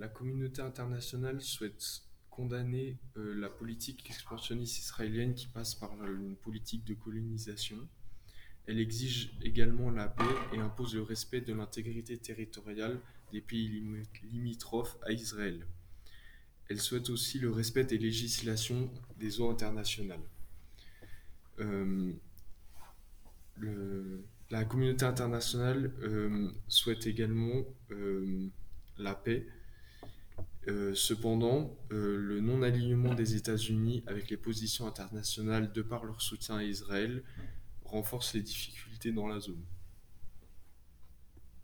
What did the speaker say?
La communauté internationale souhaite condamner euh, la politique expansionniste israélienne qui passe par une politique de colonisation. Elle exige également la paix et impose le respect de l'intégrité territoriale des pays limitrophes à Israël. Elle souhaite aussi le respect des législations des eaux internationales. Euh, la communauté internationale euh, souhaite également la paix. Cependant, le non-alignement des États-Unis avec les positions internationales de par leur soutien à Israël renforce les difficultés dans la zone.